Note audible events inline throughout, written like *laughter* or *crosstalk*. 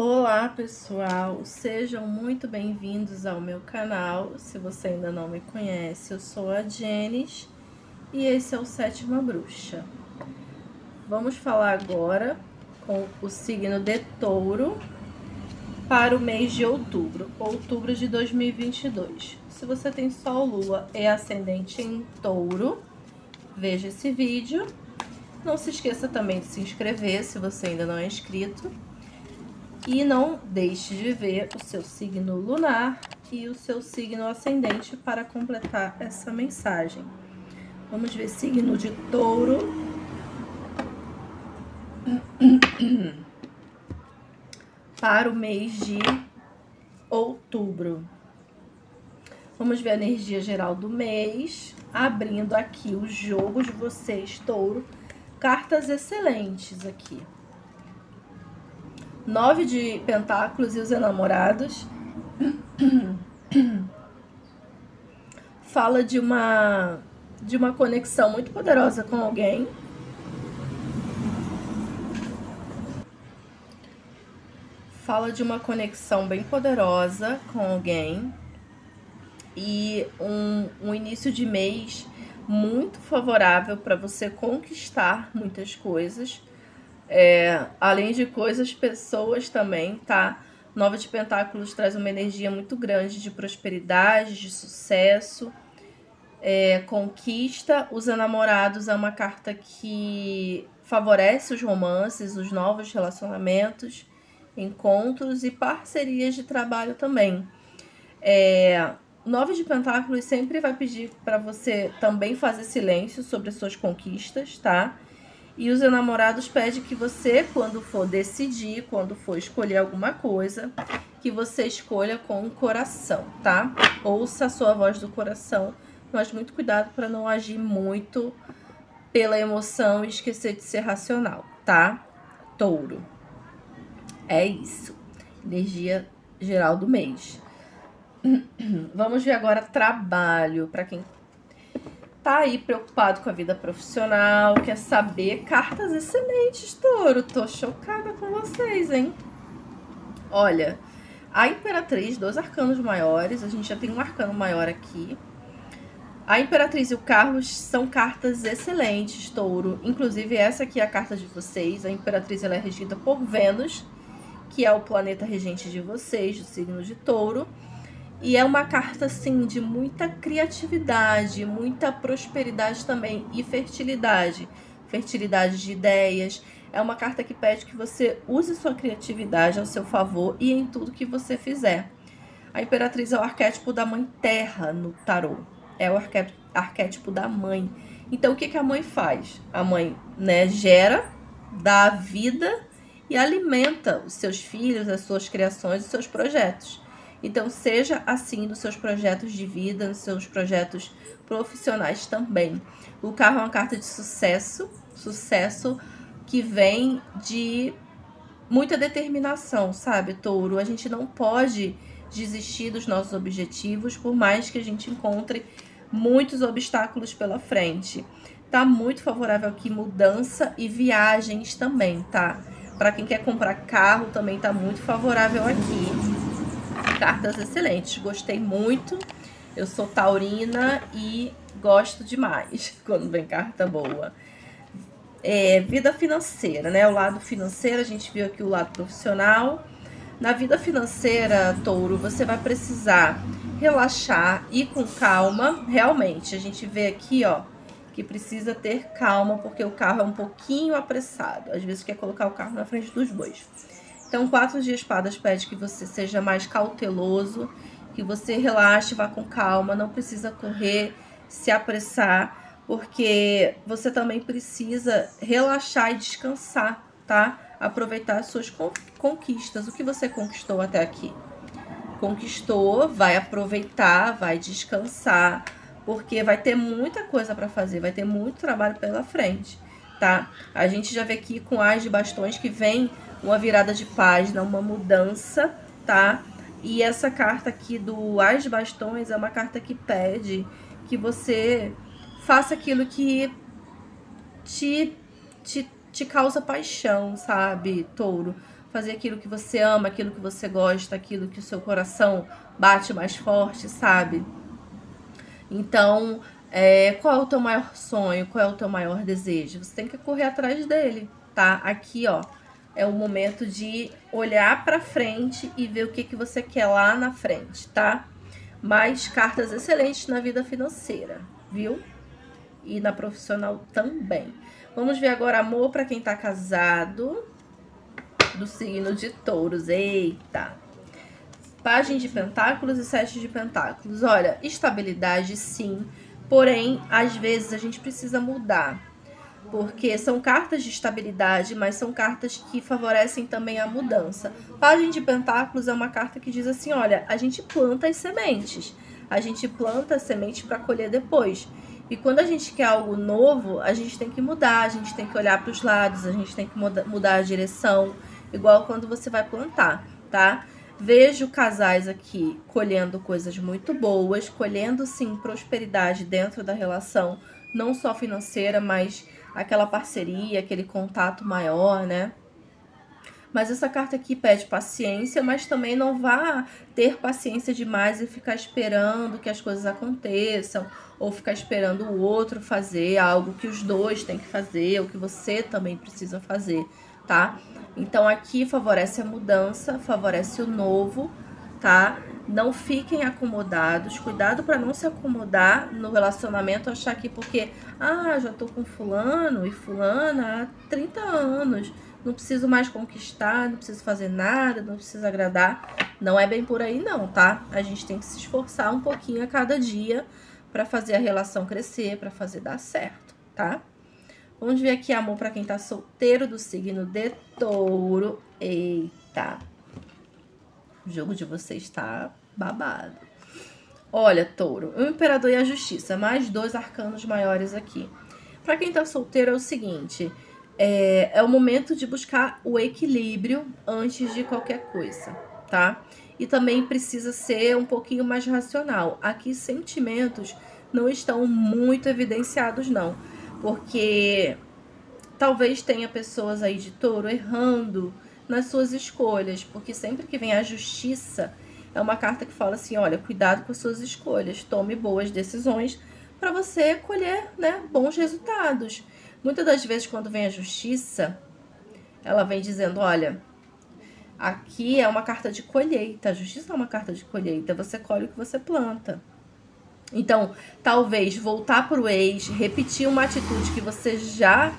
Olá pessoal, sejam muito bem-vindos ao meu canal. Se você ainda não me conhece, eu sou a Jenis e esse é o Sétima Bruxa. Vamos falar agora com o signo de Touro para o mês de outubro, outubro de 2022. Se você tem Sol, Lua e Ascendente em Touro, veja esse vídeo. Não se esqueça também de se inscrever se você ainda não é inscrito e não deixe de ver o seu signo lunar e o seu signo ascendente para completar essa mensagem. Vamos ver signo de touro. *clears throat* Para o mês de outubro. Vamos ver a energia geral do mês. Abrindo aqui o jogo de vocês, touro. Cartas excelentes aqui. Nove de pentáculos e os enamorados. Fala de uma de uma conexão muito poderosa com alguém. Fala de uma conexão bem poderosa com alguém e um, um início de mês muito favorável para você conquistar muitas coisas é, além de coisas, pessoas também, tá? Nova de Pentáculos traz uma energia muito grande de prosperidade, de sucesso, é, conquista. Os enamorados é uma carta que favorece os romances, os novos relacionamentos, encontros e parcerias de trabalho também. É, Nove de Pentáculos sempre vai pedir para você também fazer silêncio sobre as suas conquistas, tá? E os enamorados pedem que você, quando for decidir, quando for escolher alguma coisa, que você escolha com o coração, tá? Ouça a sua voz do coração, mas muito cuidado para não agir muito pela emoção e esquecer de ser racional, tá? Touro. É isso. Energia geral do mês. *clears throat* Vamos ver agora trabalho para quem tá aí preocupado com a vida profissional, quer saber cartas excelentes, touro. Tô chocada com vocês, hein? Olha, a Imperatriz, dois arcanos maiores, a gente já tem um arcano maior aqui. A Imperatriz e o Carlos são cartas excelentes, touro. Inclusive, essa aqui é a carta de vocês. A Imperatriz ela é regida por Vênus, que é o planeta regente de vocês, do signo de touro. E é uma carta, assim, de muita criatividade, muita prosperidade também e fertilidade. Fertilidade de ideias. É uma carta que pede que você use sua criatividade ao seu favor e em tudo que você fizer. A Imperatriz é o arquétipo da mãe terra no tarô. É o arquétipo da mãe. Então, o que, que a mãe faz? A mãe né, gera, dá vida e alimenta os seus filhos, as suas criações, os seus projetos. Então, seja assim nos seus projetos de vida, nos seus projetos profissionais também. O carro é uma carta de sucesso, sucesso que vem de muita determinação, sabe, Touro? A gente não pode desistir dos nossos objetivos, por mais que a gente encontre muitos obstáculos pela frente. Tá muito favorável aqui mudança e viagens também, tá? Para quem quer comprar carro também tá muito favorável aqui cartas excelentes. Gostei muito. Eu sou taurina e gosto demais *laughs* quando vem carta boa. É, vida financeira, né? O lado financeiro, a gente viu aqui o lado profissional. Na vida financeira, touro, você vai precisar relaxar e com calma. Realmente, a gente vê aqui, ó, que precisa ter calma, porque o carro é um pouquinho apressado. Às vezes quer colocar o carro na frente dos bois. Então, quatro de espadas pede que você seja mais cauteloso, que você relaxe, vá com calma, não precisa correr, se apressar, porque você também precisa relaxar e descansar, tá? Aproveitar as suas conquistas, o que você conquistou até aqui. Conquistou, vai aproveitar, vai descansar, porque vai ter muita coisa para fazer, vai ter muito trabalho pela frente, tá? A gente já vê aqui com as de bastões que vem uma virada de página, uma mudança, tá? E essa carta aqui do As de Bastões é uma carta que pede que você faça aquilo que te, te, te causa paixão, sabe, touro? fazer aquilo que você ama, aquilo que você gosta, aquilo que o seu coração bate mais forte, sabe? Então, é, qual é o teu maior sonho? Qual é o teu maior desejo? Você tem que correr atrás dele, tá? Aqui, ó, é o momento de olhar para frente e ver o que, que você quer lá na frente, tá? Mais cartas excelentes na vida financeira, viu? E na profissional também. Vamos ver agora amor para quem tá casado do signo de touros. Eita! Página de pentáculos e sete de pentáculos. Olha, estabilidade sim, porém, às vezes a gente precisa mudar. Porque são cartas de estabilidade, mas são cartas que favorecem também a mudança. Página de pentáculos é uma carta que diz assim: olha, a gente planta as sementes. A gente planta as sementes para colher depois. E quando a gente quer algo novo, a gente tem que mudar, a gente tem que olhar para os lados, a gente tem que mudar a direção igual quando você vai plantar, tá? Vejo casais aqui colhendo coisas muito boas, colhendo sim prosperidade dentro da relação, não só financeira, mas aquela parceria, aquele contato maior, né? Mas essa carta aqui pede paciência, mas também não vá ter paciência demais e ficar esperando que as coisas aconteçam, ou ficar esperando o outro fazer algo que os dois têm que fazer, ou que você também precisa fazer, tá? Então aqui favorece a mudança, favorece o novo, tá? Não fiquem acomodados, cuidado para não se acomodar no relacionamento, achar que porque, ah, já tô com fulano e fulana há 30 anos, não preciso mais conquistar, não preciso fazer nada, não preciso agradar. Não é bem por aí não, tá? A gente tem que se esforçar um pouquinho a cada dia para fazer a relação crescer, para fazer dar certo, tá? Vamos ver aqui amor para quem tá solteiro do signo de touro. Eita. O jogo de vocês está babado. Olha, touro, o imperador e a justiça, mais dois arcanos maiores aqui. Para quem tá solteiro é o seguinte, é, é o momento de buscar o equilíbrio antes de qualquer coisa, tá? E também precisa ser um pouquinho mais racional. Aqui sentimentos não estão muito evidenciados não porque talvez tenha pessoas aí de touro errando nas suas escolhas, porque sempre que vem a justiça, é uma carta que fala assim: olha, cuidado com as suas escolhas, tome boas decisões para você colher né, bons resultados. Muitas das vezes, quando vem a justiça, ela vem dizendo: olha, aqui é uma carta de colheita, a justiça é uma carta de colheita, você colhe o que você planta. Então, talvez voltar para o ex, repetir uma atitude que você já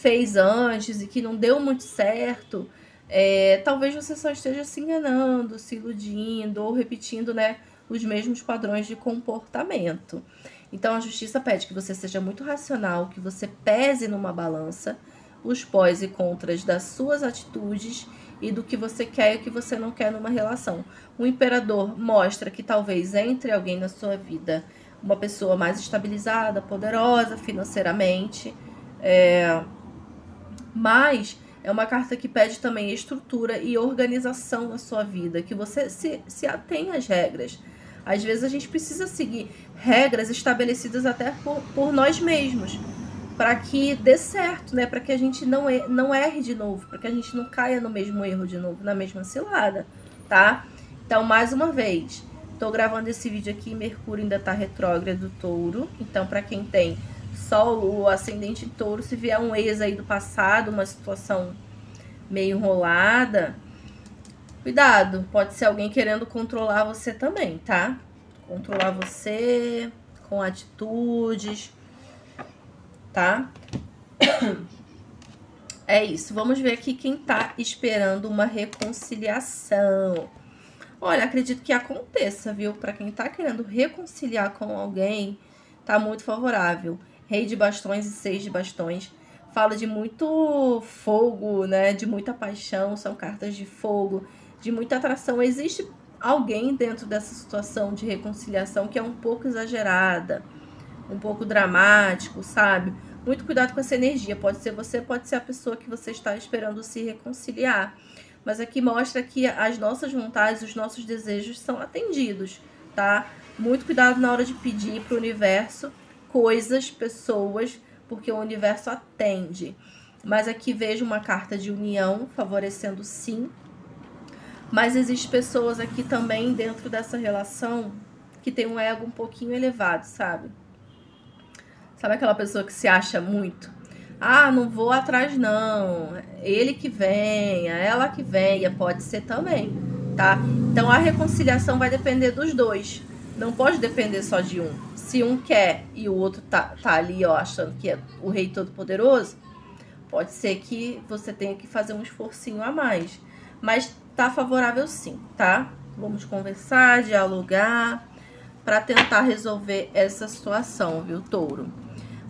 fez antes e que não deu muito certo, é, talvez você só esteja se enganando, se iludindo ou repetindo né, os mesmos padrões de comportamento. Então, a justiça pede que você seja muito racional, que você pese numa balança os pós e contras das suas atitudes e do que você quer e o que você não quer numa relação. O imperador mostra que talvez entre alguém na sua vida uma pessoa mais estabilizada, poderosa financeiramente, é... mas é uma carta que pede também estrutura e organização na sua vida, que você se, se atenha às regras. Às vezes a gente precisa seguir regras estabelecidas até por, por nós mesmos para que dê certo, né? Para que a gente não, er não erre de novo, para que a gente não caia no mesmo erro de novo, na mesma cilada, tá? Então, mais uma vez, tô gravando esse vídeo aqui, Mercúrio ainda tá retrógrado touro, então para quem tem Sol, o ascendente em touro, se vier um ex aí do passado, uma situação meio enrolada, cuidado, pode ser alguém querendo controlar você também, tá? Controlar você com atitudes, tá? *coughs* É isso. Vamos ver aqui quem tá esperando uma reconciliação. Olha, acredito que aconteça, viu? Para quem tá querendo reconciliar com alguém, tá muito favorável. Rei de bastões e seis de bastões. Fala de muito fogo, né? De muita paixão, são cartas de fogo, de muita atração. Existe alguém dentro dessa situação de reconciliação que é um pouco exagerada, um pouco dramático, sabe? Muito cuidado com essa energia. Pode ser você, pode ser a pessoa que você está esperando se reconciliar. Mas aqui mostra que as nossas vontades, os nossos desejos são atendidos, tá? Muito cuidado na hora de pedir para o universo coisas, pessoas, porque o universo atende. Mas aqui vejo uma carta de união, favorecendo sim. Mas existem pessoas aqui também dentro dessa relação que tem um ego um pouquinho elevado, sabe? Sabe aquela pessoa que se acha muito? Ah, não vou atrás não. Ele que venha, ela que venha, pode ser também, tá? Então a reconciliação vai depender dos dois. Não pode depender só de um. Se um quer e o outro tá, tá ali, ó, achando que é o rei todo poderoso, pode ser que você tenha que fazer um esforcinho a mais. Mas tá favorável sim, tá? Vamos conversar, dialogar para tentar resolver essa situação, viu, touro?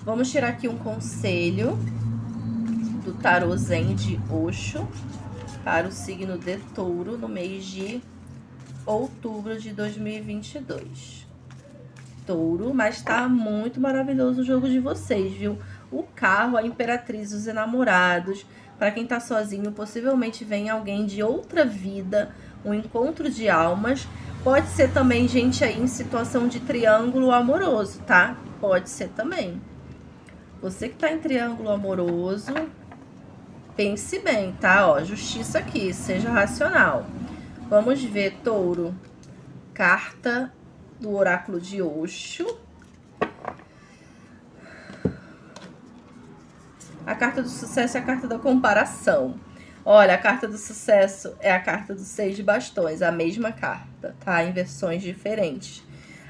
Vamos tirar aqui um conselho do tarô Zen de Osho para o signo de touro no mês de outubro de 2022. Touro, mas tá muito maravilhoso o jogo de vocês, viu? O carro, a imperatriz, os enamorados. Para quem tá sozinho, possivelmente vem alguém de outra vida, um encontro de almas. Pode ser também gente aí em situação de triângulo amoroso, tá? Pode ser também. Você que tá em triângulo amoroso, pense bem, tá? Ó, justiça aqui, seja racional. Vamos ver, touro. Carta do oráculo de Oxo. A carta do sucesso é a carta da comparação. Olha, a carta do sucesso é a carta do seis de bastões, a mesma carta, tá? Em versões diferentes.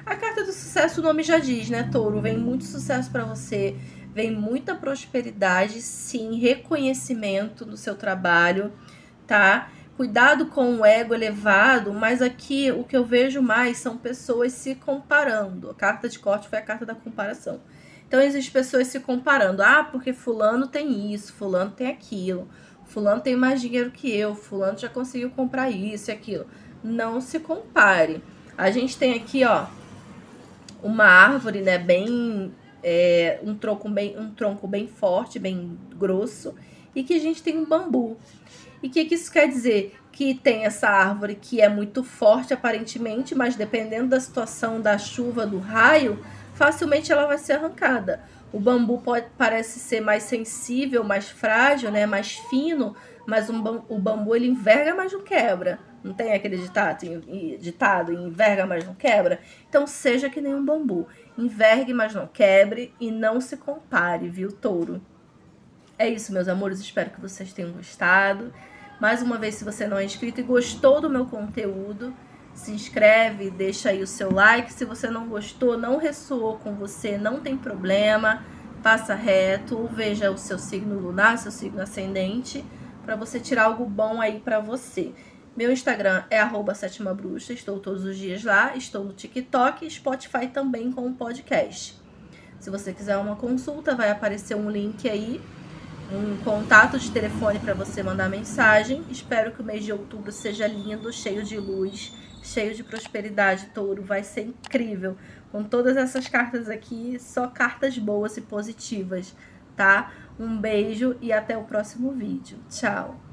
A carta do sucesso, o nome já diz, né, touro? Vem muito sucesso para você vem muita prosperidade, sim, reconhecimento do seu trabalho, tá? Cuidado com o ego elevado, mas aqui o que eu vejo mais são pessoas se comparando. A carta de corte foi a carta da comparação. Então existem pessoas se comparando. Ah, porque fulano tem isso, fulano tem aquilo, fulano tem mais dinheiro que eu, fulano já conseguiu comprar isso e aquilo. Não se compare. A gente tem aqui, ó, uma árvore, né, bem é, um, tronco bem, um tronco bem forte, bem grosso, e que a gente tem um bambu. E o que, que isso quer dizer? Que tem essa árvore que é muito forte aparentemente, mas dependendo da situação da chuva, do raio, facilmente ela vai ser arrancada. O bambu pode, parece ser mais sensível, mais frágil, né, mais fino, mas um, o bambu ele enverga, mas não quebra. Não tem aquele ditado, ditado enverga, mas não quebra? Então seja que nem um bambu. Envergue, mas não quebre e não se compare, viu, touro? É isso, meus amores. Espero que vocês tenham gostado. Mais uma vez, se você não é inscrito e gostou do meu conteúdo, se inscreve, deixa aí o seu like. Se você não gostou, não ressoou com você, não tem problema. Passa reto, veja o seu signo lunar, seu signo ascendente, para você tirar algo bom aí para você. Meu Instagram é arroba sétima bruxa, estou todos os dias lá, estou no TikTok e Spotify também com o podcast. Se você quiser uma consulta, vai aparecer um link aí, um contato de telefone para você mandar mensagem. Espero que o mês de outubro seja lindo, cheio de luz, cheio de prosperidade, touro. Vai ser incrível. Com todas essas cartas aqui, só cartas boas e positivas, tá? Um beijo e até o próximo vídeo. Tchau!